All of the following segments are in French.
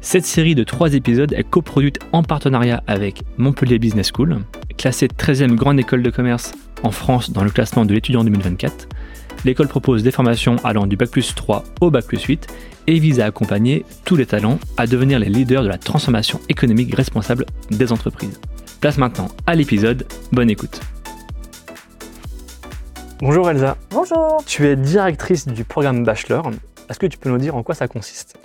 Cette série de trois épisodes est coproduite en partenariat avec Montpellier Business School, classée 13e grande école de commerce en France dans le classement de l'étudiant 2024. L'école propose des formations allant du Bac plus 3 au Bac plus 8 et vise à accompagner tous les talents à devenir les leaders de la transformation économique responsable des entreprises. Place maintenant à l'épisode, bonne écoute. Bonjour Elsa. Bonjour. Tu es directrice du programme Bachelor. Est-ce que tu peux nous dire en quoi ça consiste?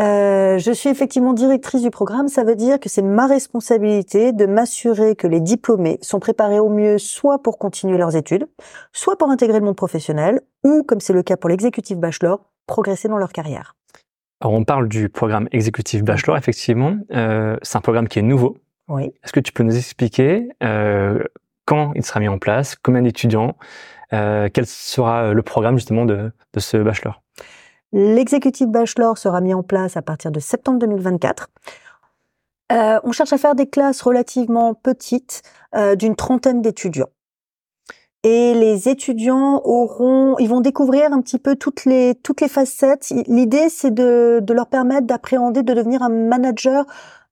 Euh, je suis effectivement directrice du programme. Ça veut dire que c'est ma responsabilité de m'assurer que les diplômés sont préparés au mieux soit pour continuer leurs études, soit pour intégrer le monde professionnel, ou, comme c'est le cas pour l'exécutif bachelor, progresser dans leur carrière. Alors on parle du programme exécutif bachelor, effectivement. Euh, c'est un programme qui est nouveau. Oui. Est-ce que tu peux nous expliquer euh, quand il sera mis en place, combien d'étudiants, euh, quel sera le programme justement de, de ce bachelor? L'exécutif bachelor sera mis en place à partir de septembre 2024. Euh, on cherche à faire des classes relativement petites, euh, d'une trentaine d'étudiants. Et les étudiants auront, ils vont découvrir un petit peu toutes les toutes les facettes. L'idée, c'est de, de leur permettre d'appréhender, de devenir un manager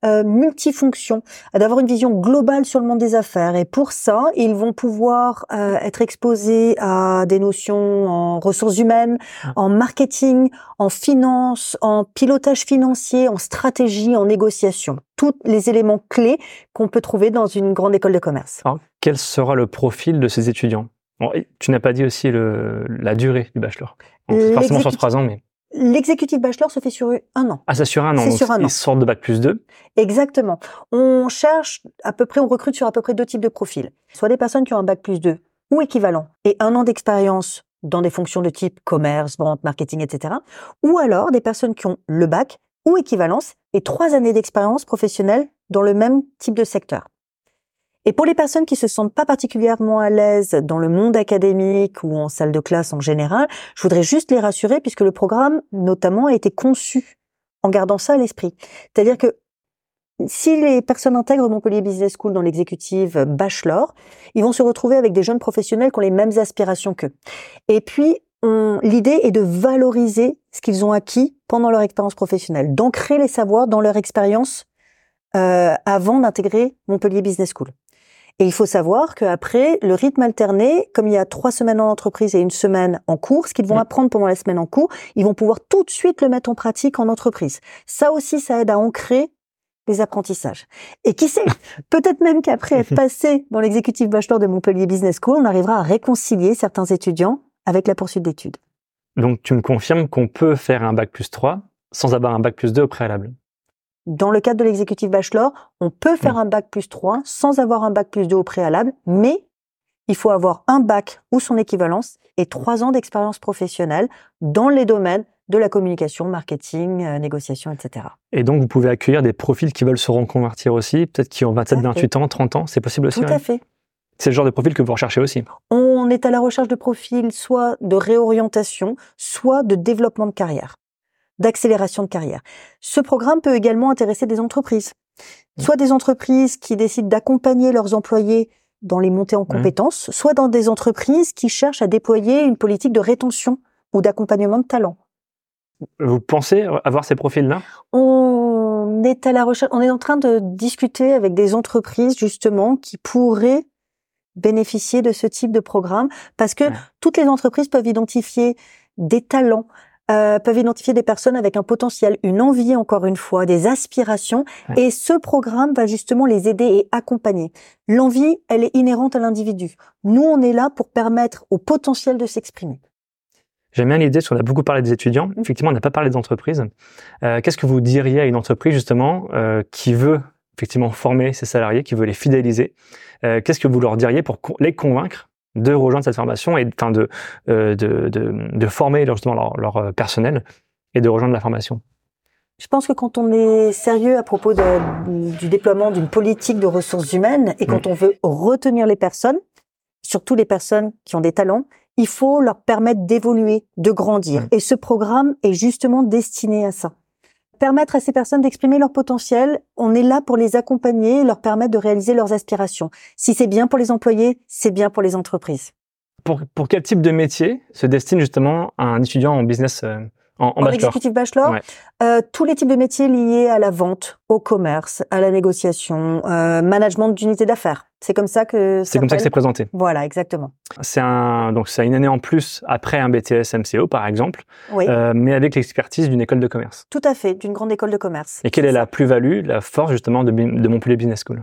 euh, multifonction, d'avoir une vision globale sur le monde des affaires. Et pour ça, ils vont pouvoir euh, être exposés à des notions en ressources humaines, ah. en marketing, en finance, en pilotage financier, en stratégie, en négociation. Tous les éléments clés qu'on peut trouver dans une grande école de commerce. quel sera le profil de ces étudiants? Tu n'as pas dit aussi le, la durée du bachelor. forcément sur trois ans, mais... L'exécutif bachelor se fait sur un an. Ah, c'est sur un an. C'est sur un an. Ils sortent de bac plus 2. Exactement. On cherche à peu près, on recrute sur à peu près deux types de profils. Soit des personnes qui ont un bac plus 2 ou équivalent et un an d'expérience dans des fonctions de type commerce, vente, marketing, etc. Ou alors des personnes qui ont le bac ou équivalence et trois années d'expérience professionnelle dans le même type de secteur. Et pour les personnes qui se sentent pas particulièrement à l'aise dans le monde académique ou en salle de classe en général, je voudrais juste les rassurer puisque le programme, notamment, a été conçu en gardant ça à l'esprit. C'est-à-dire que si les personnes intègrent Montpellier Business School dans l'exécutive bachelor, ils vont se retrouver avec des jeunes professionnels qui ont les mêmes aspirations qu'eux. Et puis, l'idée est de valoriser ce qu'ils ont acquis pendant leur expérience professionnelle, d'ancrer les savoirs dans leur expérience euh, avant d'intégrer Montpellier Business School. Et il faut savoir qu'après, le rythme alterné, comme il y a trois semaines en entreprise et une semaine en cours, ce qu'ils vont apprendre pendant la semaine en cours, ils vont pouvoir tout de suite le mettre en pratique en entreprise. Ça aussi, ça aide à ancrer les apprentissages. Et qui sait, peut-être même qu'après être passé dans l'exécutif bachelor de Montpellier Business School, on arrivera à réconcilier certains étudiants avec la poursuite d'études. Donc tu me confirmes qu'on peut faire un bac plus 3 sans avoir un bac plus 2 au préalable? Dans le cadre de l'exécutif bachelor, on peut faire un bac plus 3 sans avoir un bac plus 2 au préalable, mais il faut avoir un bac ou son équivalence et trois ans d'expérience professionnelle dans les domaines de la communication, marketing, euh, négociation, etc. Et donc, vous pouvez accueillir des profils qui veulent se reconvertir aussi, peut-être qui ont 27, 28 ans, 30 ans, c'est possible aussi Tout à fait. C'est le genre de profil que vous recherchez aussi. On est à la recherche de profils soit de réorientation, soit de développement de carrière d'accélération de carrière. Ce programme peut également intéresser des entreprises, mmh. soit des entreprises qui décident d'accompagner leurs employés dans les montées en mmh. compétences, soit dans des entreprises qui cherchent à déployer une politique de rétention ou d'accompagnement de talent. Vous pensez avoir ces profils-là? On est à la recherche, on est en train de discuter avec des entreprises justement qui pourraient bénéficier de ce type de programme parce que toutes les entreprises peuvent identifier des talents, euh, peuvent identifier des personnes avec un potentiel, une envie encore une fois, des aspirations. Et ce programme va justement les aider et accompagner. L'envie, elle est inhérente à l'individu. Nous, on est là pour permettre au potentiel de s'exprimer. J'aime bien l'idée, parce qu'on a beaucoup parlé des étudiants. Mmh. Effectivement, on n'a pas parlé des entreprises. Euh, Qu'est-ce que vous diriez à une entreprise, justement, euh, qui veut effectivement former ses salariés, qui veut les fidéliser? Euh, Qu'est-ce que vous leur diriez pour les convaincre de rejoindre cette formation et enfin de, euh, de, de, de, former justement leur, leur, euh, personnel et de rejoindre la formation Je pense que quand on est sérieux à propos de, du déploiement d'une politique de ressources humaines et quand Mm. on veut retenir les personnes, surtout les personnes qui ont des talents, il faut leur permettre d'évoluer, de grandir. Mm. Et ce programme est justement destiné à ça. Permettre à ces personnes d'exprimer leur potentiel, on est là pour les accompagner, leur permettre de réaliser leurs aspirations. Si c'est bien pour les employés, c'est bien pour les entreprises. Pour, pour quel type de métier se destine justement un étudiant en business euh, en, en En bachelor exécutif bachelor, Ouais. euh, tous les types de métiers liés à la vente, au commerce, à la négociation, euh, management d'unités d'affaires. C'est comme ça que C'est comme ça que c'est présenté. Voilà, exactement. C'est un donc c'est une année en plus après un BTS MCO par exemple, Oui, euh, mais avec l'expertise d'une école de commerce. tout à fait, d'une grande école de commerce. Et quelle est la plus-value, la force justement de, de Montpellier Business School?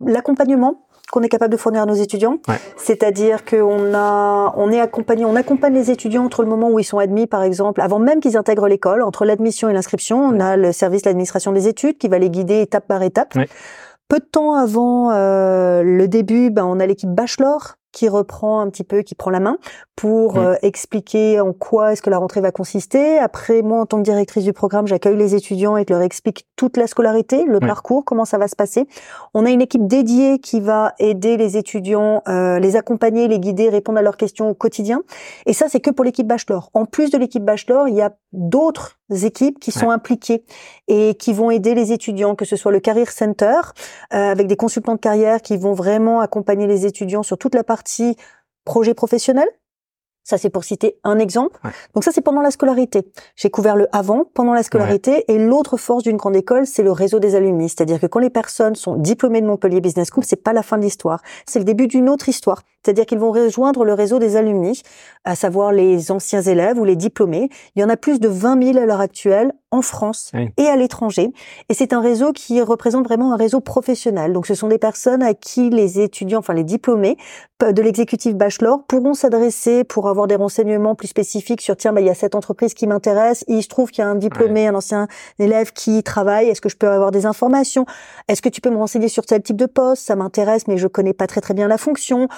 L'accompagnement qu'on est capable de fournir à nos étudiants, Ouais. c'est-à-dire qu'on a, on est accompagné, on accompagne les étudiants entre le moment où ils sont admis, par exemple, avant même qu'ils intègrent l'école, entre l'admission et l'inscription, on a le service de l'administration des études qui va les guider étape par étape. Ouais. Peu de temps avant euh, le début, ben, on a l'équipe bachelor qui reprend un petit peu, qui prend la main pour euh, expliquer en quoi est-ce que la rentrée va consister. Après, moi, en tant que directrice du programme, j'accueille les étudiants et je leur explique toute la scolarité, le parcours, comment ça va se passer. On a une équipe dédiée qui va aider les étudiants, euh, les accompagner, les guider, répondre à leurs questions au quotidien. Et ça, c'est que pour l'équipe bachelor. En plus de l'équipe bachelor, il y a d'autres équipes qui sont impliquées et qui vont aider les étudiants, que ce soit le Career Center, euh, avec des consultants de carrière qui vont vraiment accompagner les étudiants sur toute la partie projet professionnel. Ça, c'est pour citer un exemple. Ouais. Donc ça, c'est pendant la scolarité. J'ai couvert le avant, pendant la scolarité. Et l'autre force d'une grande école, c'est le réseau des alumni. C'est-à-dire que quand les personnes sont diplômées de Montpellier Business School, c'est pas la fin de l'histoire. C'est le début d'une autre histoire. C'est-à-dire qu'ils vont rejoindre le réseau des alumni, à savoir les anciens élèves ou les diplômés. Il y en a plus de 20 000 à l'heure actuelle en France Oui. et à l'étranger. Et c'est un réseau qui représente vraiment un réseau professionnel. Donc ce sont des personnes à qui les étudiants, enfin les diplômés de l'exécutif bachelor pourront s'adresser pour avoir des renseignements plus spécifiques sur tiens, bah, il y a cette entreprise qui m'intéresse, il se trouve qu'il y a un diplômé, un ancien élève qui y travaille, est-ce que je peux avoir des informations? Est-ce que tu peux me renseigner sur tel type de poste? Ça m'intéresse, mais je connais pas très très bien la fonction.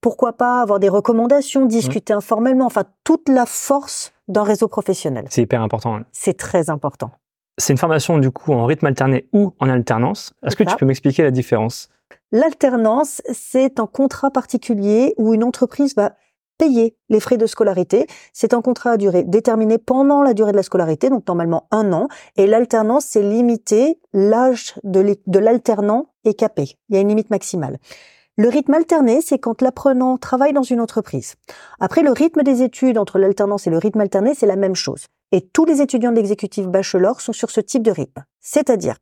Pourquoi pas avoir des recommandations, discuter informellement, enfin toute la force d'un réseau professionnel. C'est hyper important. hein. C'est très important. C'est une formation du coup en rythme alterné ou en alternance. Est-ce que tu peux m'expliquer la différence? L'alternance, c'est un contrat particulier où une entreprise va payer les frais de scolarité. C'est un contrat à durée déterminée pendant la durée de la scolarité, donc normalement un an. Et l'alternance, c'est limité. L'âge de l'alternant est capé. Il y a une limite maximale. Le rythme alterné, c'est quand l'apprenant travaille dans une entreprise. Après, le rythme des études entre l'alternance et le rythme alterné, c'est la même chose. Et tous les étudiants de l'exécutif bachelor sont sur ce type de rythme. C'est-à-dire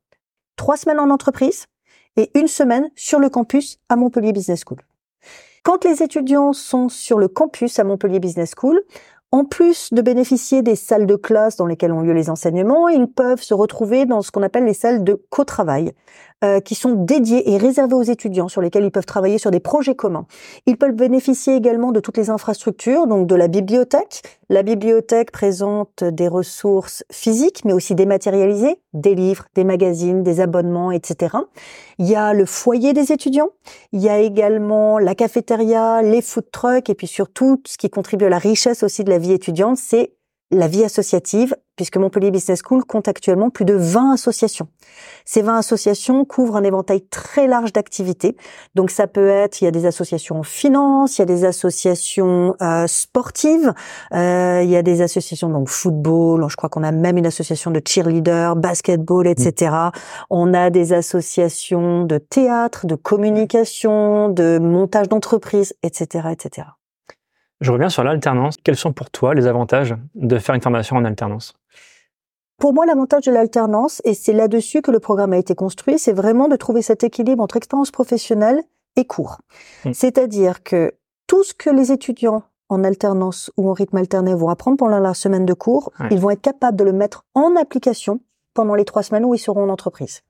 trois semaines en entreprise et une semaine sur le campus à Montpellier Business School. Quand les étudiants sont sur le campus à Montpellier Business School, en plus de bénéficier des salles de classe dans lesquelles ont lieu les enseignements, ils peuvent se retrouver dans ce qu'on appelle les salles de co-travail, euh, qui sont dédiées et réservées aux étudiants, sur lesquelles ils peuvent travailler sur des projets communs. Ils peuvent bénéficier également de toutes les infrastructures, donc de la bibliothèque. La bibliothèque présente des ressources physiques, mais aussi dématérialisées, des livres, des magazines, des abonnements, etc. Il y a le foyer des étudiants. Il y a également la cafétéria, les food trucks et puis surtout ce qui contribue à la richesse aussi de la vie étudiante, c'est la vie associative, puisque Montpellier Business School compte actuellement plus de 20 associations. Ces 20 associations couvrent un éventail très large d'activités. Donc ça peut être, il y a des associations en finance, il y a des associations euh, sportives, euh, il y a des associations donc football, je crois qu'on a même une association de cheerleader, basketball, etc. On a des associations de théâtre, de communication, de montage d'entreprise, etc., etc. Je reviens sur l'alternance. Quels sont pour toi les avantages de faire une formation en alternance? Pour moi, l'avantage de l'alternance, et c'est là-dessus que le programme a été construit, c'est vraiment de trouver cet équilibre entre expérience professionnelle et cours. Mm. C'est-à-dire que tout ce que les étudiants en alternance ou en rythme alterné vont apprendre pendant la semaine de cours, Ouais. ils vont être capables de le mettre en application pendant les trois semaines où ils seront en entreprise.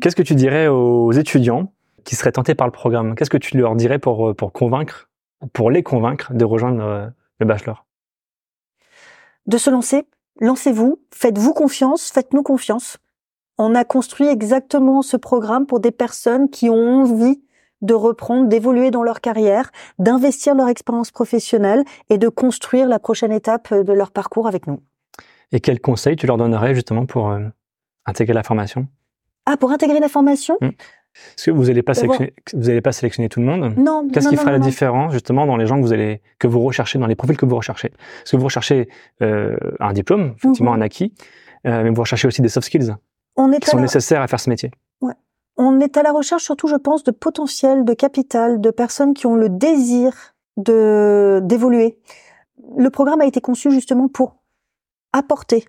Qu'est-ce que tu dirais aux étudiants qui seraient tentés par le programme? Qu'est-ce que tu leur dirais pour, euh, pour convaincre, pour les convaincre de rejoindre euh, le bachelor de se lancer. Lancez-vous, faites-vous confiance, faites-nous confiance. On a construit exactement ce programme pour des personnes qui ont envie de reprendre, d'évoluer dans leur carrière, d'investir leur expérience professionnelle et de construire la prochaine étape de leur parcours avec nous. Et quels conseils tu leur donnerais justement pour euh, intégrer la formation? Ah, pour intégrer la formation hmm. Est-ce que vous n'allez pas, sélectionner, vous allez pas sélectionner tout le monde? Non. Qu'est-ce qui fera la différence justement dans les gens que vous allez que vous recherchez, dans les profils que vous recherchez? Est-ce que vous recherchez euh, un diplôme, effectivement mhm. un acquis, euh, mais vous recherchez aussi des soft skills On est qui sont nécessaires à faire ce métier ouais. On est à la recherche surtout, je pense, de potentiel, de capital, de personnes qui ont le désir de d'évoluer. Le programme a été conçu justement pour apporter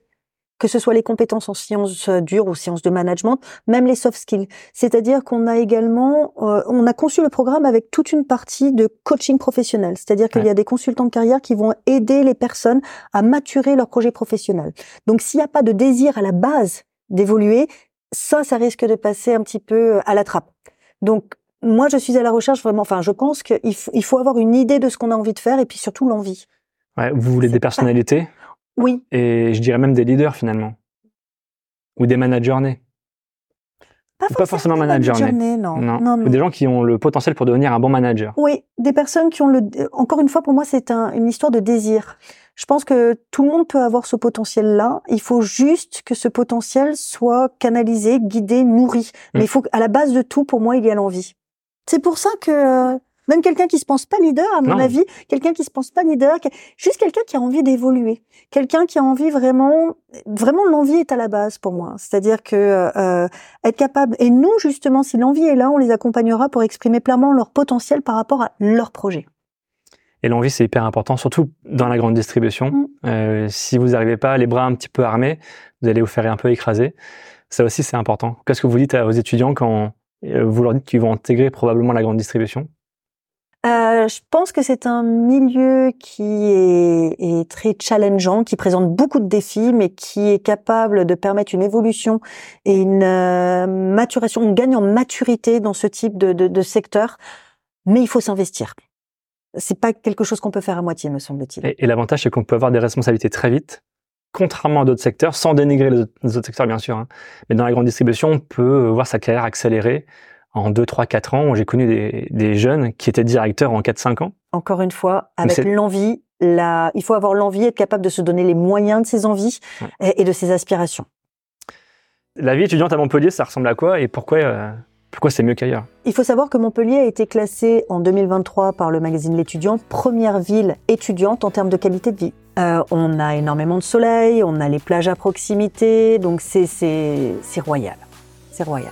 que ce soit les compétences en sciences dures ou sciences de management, même les soft skills. C'est-à-dire qu'on a également, euh, on a conçu le programme avec toute une partie de coaching professionnel. C'est-à-dire qu'il y a des consultants de carrière qui vont aider les personnes à maturer leur projet professionnel. Donc s'il n'y a pas de désir à la base d'évoluer, ça, ça risque de passer un petit peu à la trappe. Donc moi, je suis à la recherche vraiment. Enfin, je pense qu'il faut, il faut avoir une idée de ce qu'on a envie de faire et puis surtout l'envie. Ouais, vous voulez des personnalités? Oui. Et je dirais même des leaders finalement. Ou des managers nés. Pas, pas forcément managers nés. Non. Non. Des gens qui ont le potentiel pour devenir un bon manager. Oui, des personnes qui ont le. Encore une fois, pour moi, c'est une histoire de désir. Je pense que tout le monde peut avoir ce potentiel-là. Il faut juste que ce potentiel soit canalisé, guidé, nourri. Mais mm. il faut à la base de tout, pour moi, il y a l'envie. C'est pour ça que même quelqu'un qui se pense pas leader, à mon avis, quelqu'un qui se pense pas leader, juste quelqu'un qui a envie d'évoluer, quelqu'un qui a envie vraiment, vraiment l'envie est à la base pour moi. C'est-à-dire que euh, être capable, et nous justement, si l'envie est là, on les accompagnera pour exprimer pleinement leur potentiel par rapport à leur projet. Et l'envie, c'est hyper important, surtout dans la grande distribution. Mm. Euh, si vous n'arrivez pas, les bras un petit peu armés, vous allez vous faire un peu écraser. Ça aussi, c'est important. Qu'est-ce que vous dites aux étudiants quand euh, vous leur dites qu'ils vont intégrer probablement la grande distribution? Euh, je pense que c'est un milieu qui est, est, très challengeant, qui présente beaucoup de défis, mais qui est capable de permettre une évolution et une euh, maturation, on gagne en maturité dans ce type de, de, de secteur. Mais il faut s'investir. C'est pas quelque chose qu'on peut faire à moitié, me semble-t-il. Et, l'avantage, c'est qu'on peut avoir des responsabilités très vite, contrairement à d'autres secteurs, sans dénigrer les autres secteurs, bien sûr. Hein. Mais dans la grande distribution, on peut voir sa carrière accélérer en 2, 3, 4 ans, j'ai connu des, des, jeunes qui étaient directeurs en 4, 5 ans. Encore une fois, avec l'envie, la... il faut avoir l'envie, être capable de se donner les moyens de ses envies et, de ses aspirations. La vie étudiante à Montpellier, ça ressemble à quoi et pourquoi, euh, pourquoi c'est mieux qu'ailleurs? Il faut savoir que Montpellier a été classé en 2023 par le magazine L'étudiant première ville étudiante en termes de qualité de vie. Euh, on a énormément de soleil, on a les plages à proximité, donc c'est royal. C'est royal.